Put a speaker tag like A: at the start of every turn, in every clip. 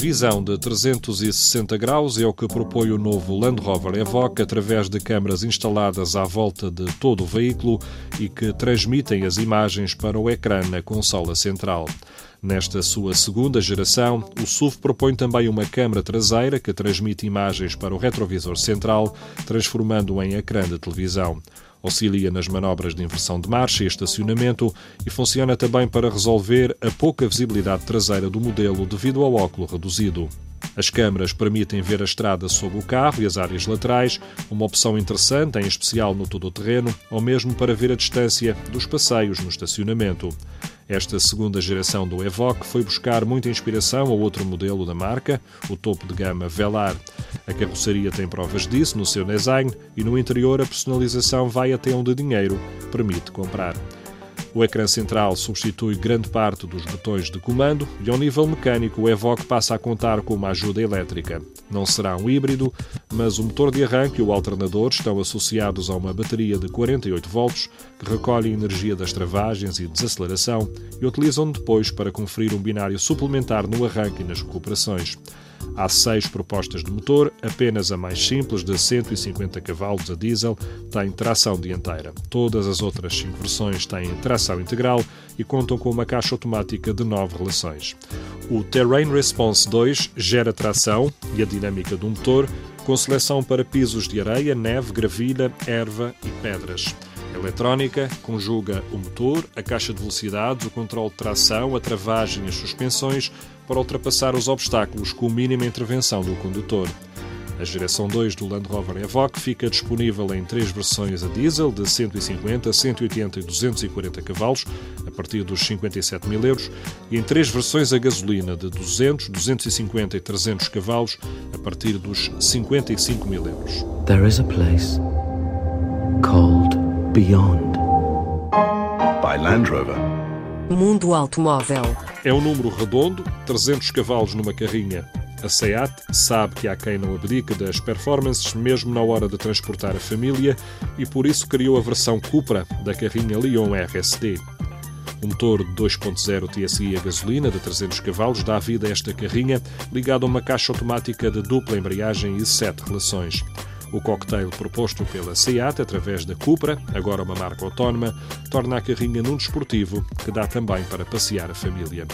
A: Visão de 360 graus é o que propõe o novo Land Rover Evoque através de câmaras instaladas à volta de todo o veículo e que transmitem as imagens para o ecrã na consola central. Nesta sua segunda geração, o SUV propõe também uma câmara traseira que transmite imagens para o retrovisor central, transformando-o em ecrã de televisão. Auxilia nas manobras de inversão de marcha e estacionamento e funciona também para resolver a pouca visibilidade traseira do modelo devido ao óculo reduzido. As câmaras permitem ver a estrada sob o carro e as áreas laterais, uma opção interessante, em especial no todo-terreno, ou mesmo para ver a distância dos passeios no estacionamento. Esta segunda geração do Evoque foi buscar muita inspiração ao outro modelo da marca, o topo de gama Velar. A carroceria tem provas disso no seu design e no interior a personalização vai até onde dinheiro permite comprar. O ecrã central substitui grande parte dos botões de comando e, ao nível mecânico, o Evoque passa a contar com uma ajuda elétrica. Não será um híbrido, mas o motor de arranque e o alternador estão associados a uma bateria de 48 volts que recolhe energia das travagens e desaceleração e utilizam depois para conferir um binário suplementar no arranque e nas recuperações. Há seis propostas de motor, apenas a mais simples, de 150 cavalos a diesel, tem tração dianteira. Todas as outras cinco versões têm tração integral e contam com uma caixa automática de nove relações. O Terrain Response 2 gera tração e a dinâmica do motor, com seleção para pisos de areia, neve, gravilha, erva e pedras. A eletrónica conjuga o motor, a caixa de velocidades, o controle de tração, a travagem e as suspensões para ultrapassar os obstáculos com mínima intervenção do condutor. A geração 2 do Land Rover Evoque fica disponível em três versões a diesel de 150, 180 e 240 cavalos, a partir dos 57 mil euros, e em três versões a gasolina de 200, 250 e 300 cavalos, a partir dos 55 mil euros.
B: There is a place called Beyond.
C: by Land Rover.
D: Mundo Automóvel.
A: É um número redondo, 300 cavalos numa carrinha. A SEAT sabe que há quem não abdique das performances mesmo na hora de transportar a família e por isso criou a versão Cupra da carrinha Leon RSD. O motor de 2.0 TSI a gasolina de 300 cavalos dá vida a esta carrinha ligada a uma caixa automática de dupla embreagem e sete relações. O cocktail proposto pela SEAT através da Cupra, agora uma marca autónoma, torna a carrinha num desportivo que dá também para passear a família.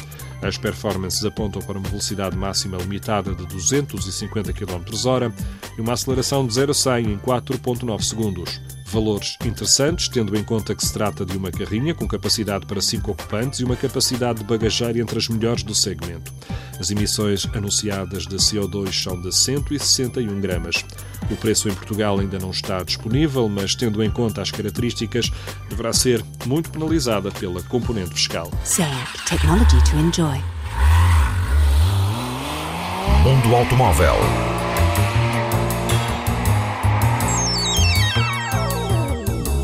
A: As performances apontam para uma velocidade máxima limitada de 250 km/h e uma aceleração de 0 a 100 em 4.9 segundos. Valores interessantes, tendo em conta que se trata de uma carrinha com capacidade para 5 ocupantes e uma capacidade de bagageiro entre as melhores do segmento. As emissões anunciadas de CO2 são de 161 gramas. O preço em Portugal ainda não está disponível, mas tendo em conta as características, deverá ser muito penalizada pela componente fiscal.
D: SEAT. Technology to enjoy.
E: Mundo Automóvel.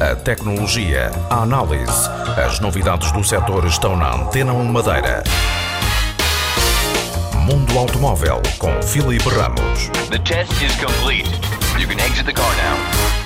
E: A tecnologia, a análise, as novidades do setor estão na Antena 1 Madeira. Mundo Automóvel com Filipe Ramos.
F: The test is complete. You can exit the car now.